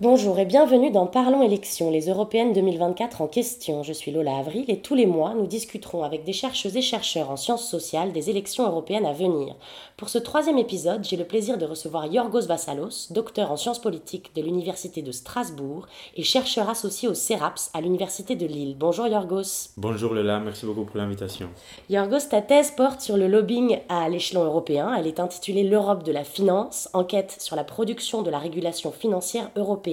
Bonjour et bienvenue dans Parlons élections, les européennes 2024 en question. Je suis Lola Avril et tous les mois, nous discuterons avec des chercheuses et chercheurs en sciences sociales des élections européennes à venir. Pour ce troisième épisode, j'ai le plaisir de recevoir Yorgos Vassalos, docteur en sciences politiques de l'Université de Strasbourg et chercheur associé au CERAPS à l'Université de Lille. Bonjour Yorgos. Bonjour Lola, merci beaucoup pour l'invitation. Yorgos, ta thèse porte sur le lobbying à l'échelon européen. Elle est intitulée L'Europe de la finance, enquête sur la production de la régulation financière européenne.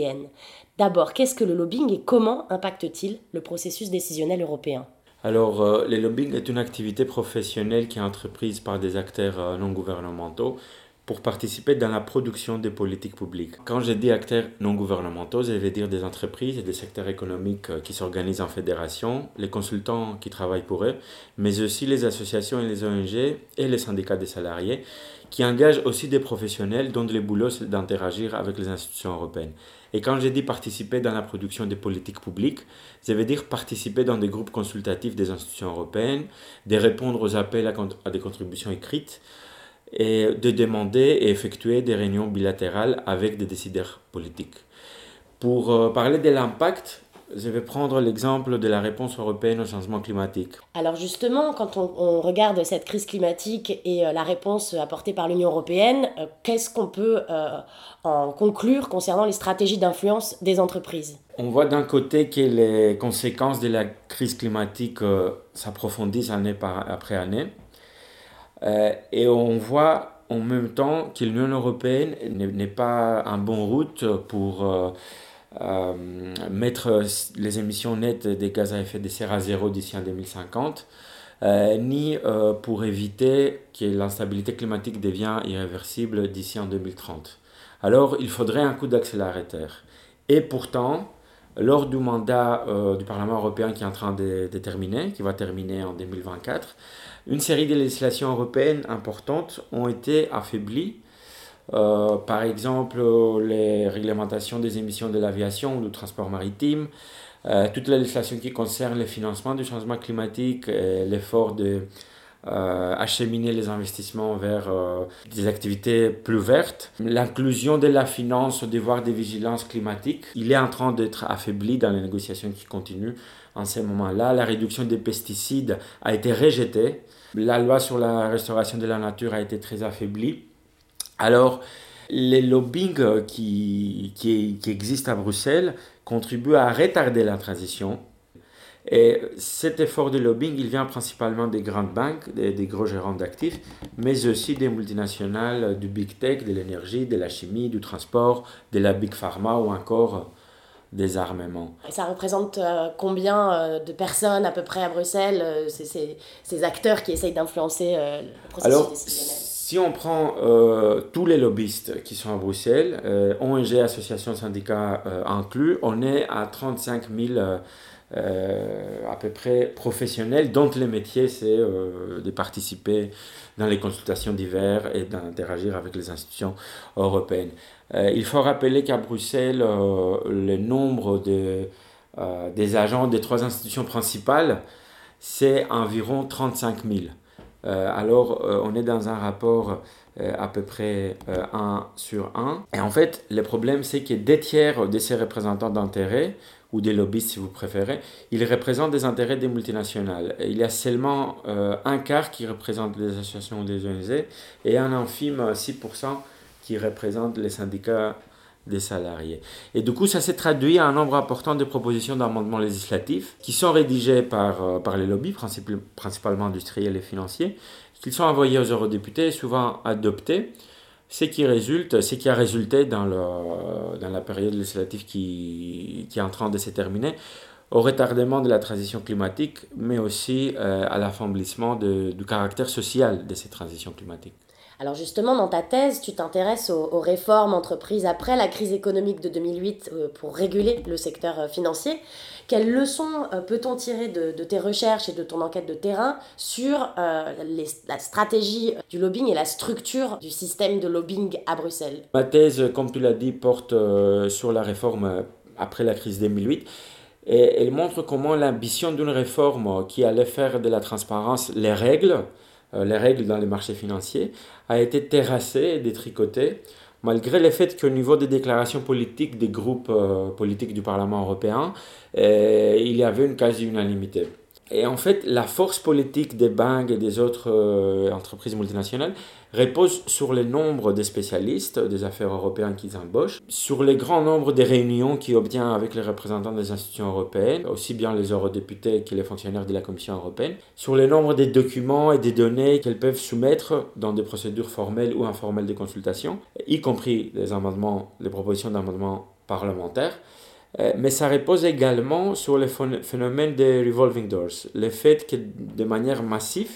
D'abord, qu'est-ce que le lobbying et comment impacte-t-il le processus décisionnel européen? Alors, euh, le lobbying est une activité professionnelle qui est entreprise par des acteurs euh, non gouvernementaux pour participer dans la production des politiques publiques. Quand je dis acteurs non gouvernementaux, je veux dire des entreprises et des secteurs économiques euh, qui s'organisent en fédération, les consultants qui travaillent pour eux, mais aussi les associations et les ONG et les syndicats des salariés qui engagent aussi des professionnels dont le boulot c'est d'interagir avec les institutions européennes. Et quand j'ai dit participer dans la production des politiques publiques, ça veut dire participer dans des groupes consultatifs des institutions européennes, de répondre aux appels à, des contributions écrites et de demander et effectuer des réunions bilatérales avec des décideurs politiques. Pour euh, parler de l'impact, je vais prendre l'exemple de la réponse européenne au changement climatique. Alors justement, quand on, regarde cette crise climatique et euh, la réponse apportée par l'Union européenne, euh, qu'est-ce qu'on peut en conclure concernant les stratégies d'influence des entreprises? On voit d'un côté que les conséquences de la crise climatique s'approfondissent année par, après année. Et on voit en même temps que l'Union européenne n'est pas en bonne route pour euh, mettre les émissions nettes des gaz à effet de serre à zéro d'ici en 2050, euh, ni euh, pour éviter que l'instabilité climatique devienne irréversible d'ici en 2030. Alors il faudrait un coup d'accélérateur. Et pourtant, lors du mandat du Parlement européen qui est en train de, terminer, qui va terminer en 2024, une série de législations européennes importantes ont été affaiblies. Euh, par exemple, les réglementations des émissions de l'aviation ou du transport maritime, euh, toute la législation qui concerne le financement du changement climatique l'effort de euh, acheminer les investissements vers des activités plus vertes. L'inclusion de la finance au devoir de vigilance climatique, il est en train d'être affaibli dans les négociations qui continuent en ce moment-là. La réduction des pesticides a été rejetée. La loi sur la restauration de la nature a été très affaiblie. Alors, les lobbying qui, qui, qui, existent à Bruxelles contribuent à retarder la transition. Et cet effort de lobbying, il vient principalement des grandes banques, des, des gros gérants d'actifs, mais aussi des multinationales du big tech, de l'énergie, de la chimie, du transport, de la big pharma ou encore des armements. Ça représente euh, combien euh, de personnes à peu près à Bruxelles, euh, ces, ces, acteurs qui essayent d'influencer le processus décisionnel? si on prend euh, tous les lobbyistes qui sont à Bruxelles, euh, ONG, associations, syndicats euh, inclus, on est à 35 000 à peu près professionnels dont le métier c'est de participer dans les consultations diverses et d'interagir avec les institutions européennes. il faut rappeler qu'à Bruxelles, le nombre de, des agents des trois institutions principales, c'est environ 35 000. Euh, alors euh, on est dans un rapport euh, à peu près 1 sur 1. Et en fait, le problème, c'est que des tiers de ces représentants d'intérêt, ou des lobbyistes si vous préférez, ils représentent des intérêts des multinationales. il y a seulement un quart qui représente les associations des ONG et un infime 6% qui représente les syndicats des salariés. Et du coup, ça s'est traduit à un nombre important de propositions d'amendements législatifs qui sont rédigées par, euh, par les lobbies, principalement industriels et financiers, qui sont envoyés aux eurodéputés et souvent adoptés, ce qui, résulte, qui a résulté dans, la période législative qui, est en train de se terminer au retardement de la transition climatique, mais aussi euh, à l'affaiblissement du caractère social de ces transitions climatiques. Alors justement, dans ta thèse, tu t'intéresses aux, réformes entreprises après la crise économique de 2008 euh, pour réguler le secteur euh, financier. Quelles leçons euh, peut-on tirer de, tes recherches et de ton enquête de terrain sur la stratégie du lobbying et la structure du système de lobbying à Bruxelles? Ma thèse, comme tu l'as dit, porte sur la réforme après la crise 2008. Et elle montre comment l'ambition d'une réforme qui allait faire de la transparence les règles, les règles dans les marchés financiers, a été terrassée et détricotée, malgré le fait qu'au niveau des déclarations politiques des groupes euh, politiques du Parlement européen, euh, il y avait une quasi-unanimité. Et en fait, la force politique des banques et des autres euh, entreprises multinationales repose sur le nombre de spécialistes des affaires européennes qu'ils embauchent, sur le grand nombre de réunions qu'ils obtiennent avec les représentants des institutions européennes, aussi bien les eurodéputés que les fonctionnaires de la Commission européenne, sur le nombre des documents et des données qu'elles peuvent soumettre dans des procédures formelles ou informelles de consultation, y compris les amendements, les propositions d'amendements parlementaires. Euh, mais ça repose également sur le phénomène des revolving doors, le fait que de manière massive,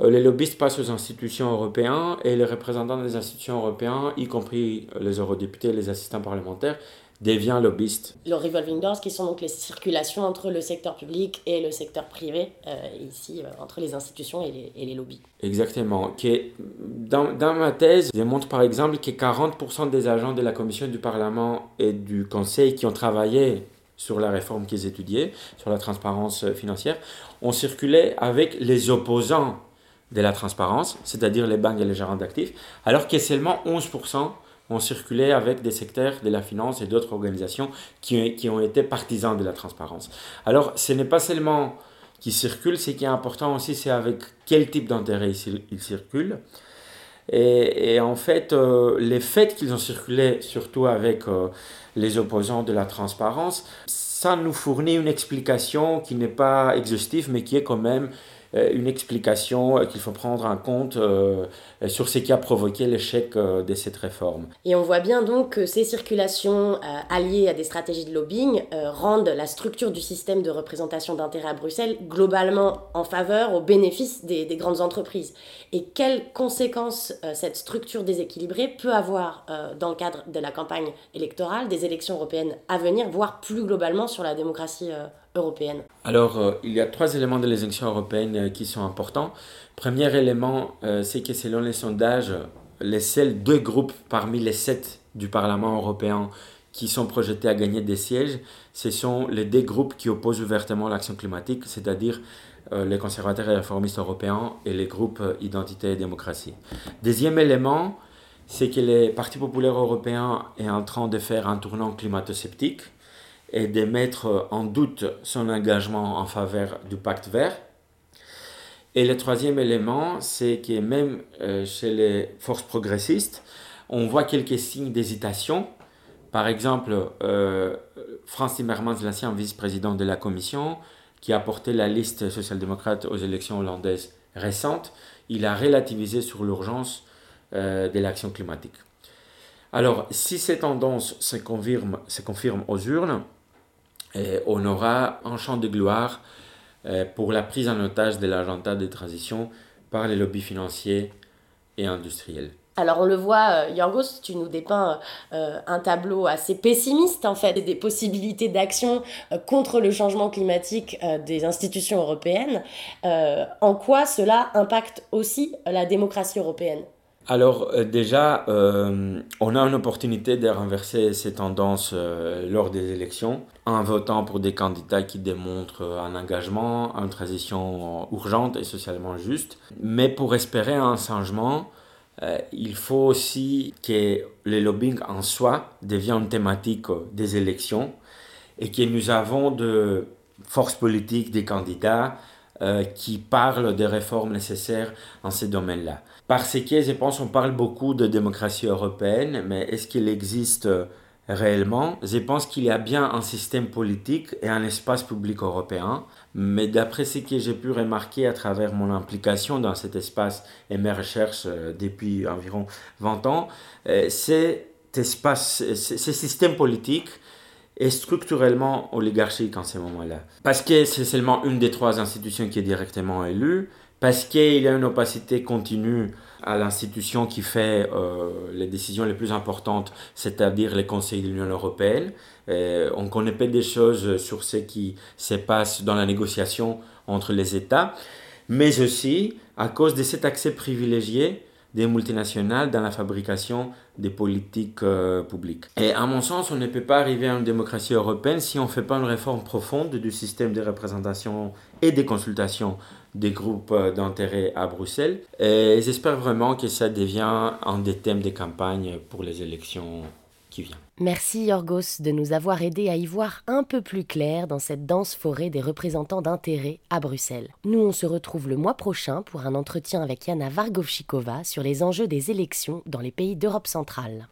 euh, les lobbyistes passent aux institutions européennes et les représentants des institutions européennes, y compris les eurodéputés et les assistants parlementaires, devient lobbyiste. Les revolving doors, qui sont donc les circulations entre le secteur public et le secteur privé, euh, ici, euh, entre les institutions et les, et les lobbies. Exactement. Qui dans, dans, ma thèse, je montre par exemple que 40% des agents de la Commission du Parlement et du Conseil qui ont travaillé sur la réforme qu'ils étudiaient, sur la transparence financière, ont circulé avec les opposants de la transparence, c'est-à-dire les banques et les gérants d'actifs, alors que seulement 11% ont circulé avec des secteurs de la finance et d'autres organisations qui, qui, ont été partisans de la transparence. Alors, ce n'est pas seulement qui circulent, ce qui est important aussi, c'est avec quel type d'intérêt ils, circulent. Et, en fait, euh, les faits qu'ils ont circulé, surtout avec euh, les opposants de la transparence, ça nous fournit une explication qui n'est pas exhaustive, mais qui est quand même une explication euh, qu'il faut prendre en compte euh, sur ce qui a provoqué l'échec de cette réforme. Et on voit bien donc que ces circulations alliées à des stratégies de lobbying rendent la structure du système de représentation d'intérêt à Bruxelles globalement en faveur, au bénéfice des, des grandes entreprises. Et quelles conséquences cette structure déséquilibrée peut avoir dans le cadre de la campagne électorale, des élections européennes à venir, voire plus globalement sur la démocratie Alors, euh, il y a trois éléments de l'élection européenne euh, qui sont importants. Premier élément, euh, c'est que selon les sondages, les seuls deux groupes parmi les sept du Parlement européen qui sont projetés à gagner des sièges, ce sont les deux groupes qui opposent ouvertement l'action climatique, c'est-à-dire les conservateurs et réformistes européens et les groupes Identité et démocratie. Deuxième élément, c'est que les partis populaires européens est en train de faire un tournant climato-sceptique et de mettre en doute son engagement en faveur du pacte vert. Et le troisième élément, c'est que même euh, chez les forces progressistes, on voit quelques signes d'hésitation. Par exemple, euh, Franz Timmermans, l'ancien vice-président de la Commission, qui a porté la liste social-démocrate aux élections hollandaises récentes, il a relativisé sur l'urgence euh, de l'action climatique. Alors, si ces tendances se confirment aux urnes, on aura un champ de gloire euh, pour la prise en otage de l'agenda de transition par les lobbies financiers et industriels. Alors on le voit, euh, Yorgos, tu nous dépeins euh, un tableau assez pessimiste en fait des possibilités d'action contre le changement climatique des institutions européennes. en quoi cela impacte aussi la démocratie européenne? Alors euh, déjà, euh, on a une opportunité de renverser ces tendances euh, lors des élections en votant pour des candidats qui démontrent un engagement, une transition urgente et socialement juste. Mais pour espérer un changement, il faut aussi que le lobbying en soi devienne une thématique des élections et que nous avons de forces politiques, des candidats qui parlent des réformes nécessaires en ces domaines-là. Parce que je pense on parle beaucoup de démocratie européenne, mais est-ce qu'il existe euh, réellement? Je pense qu'il y a bien un système politique et un espace public européen, mais d'après ce que j'ai pu remarquer à travers mon implication dans cet espace et mes recherches euh, depuis environ 20 ans, euh, cet espace, ce système politique est structurellement oligarchique en ce moment-là. Parce que c'est seulement une des trois institutions qui est directement élue, parce qu'il y a une opacité continue à l'institution qui fait euh, les décisions les plus importantes, c'est-à-dire les conseils de l'Union européenne. Euh, on connaît pas des choses sur ce qui se passe dans la négociation entre les États, mais aussi à cause de cet accès privilégié des multinationales dans la fabrication des politiques euh, publiques. Et à mon sens, on ne peut pas arriver à une démocratie européenne si on ne fait pas une réforme profonde du système de représentation et des consultations des groupes euh, d'intérêt à Bruxelles. Et j'espère vraiment que ça devient un des thèmes des campagnes pour les élections Merci Yorgos de nous avoir aidés à y voir un peu plus clair dans cette dense forêt des représentants d'intérêt à Bruxelles. Nous, on se retrouve le mois prochain pour un entretien avec Yana Vargovchikova sur les enjeux des élections dans les pays d'Europe centrale.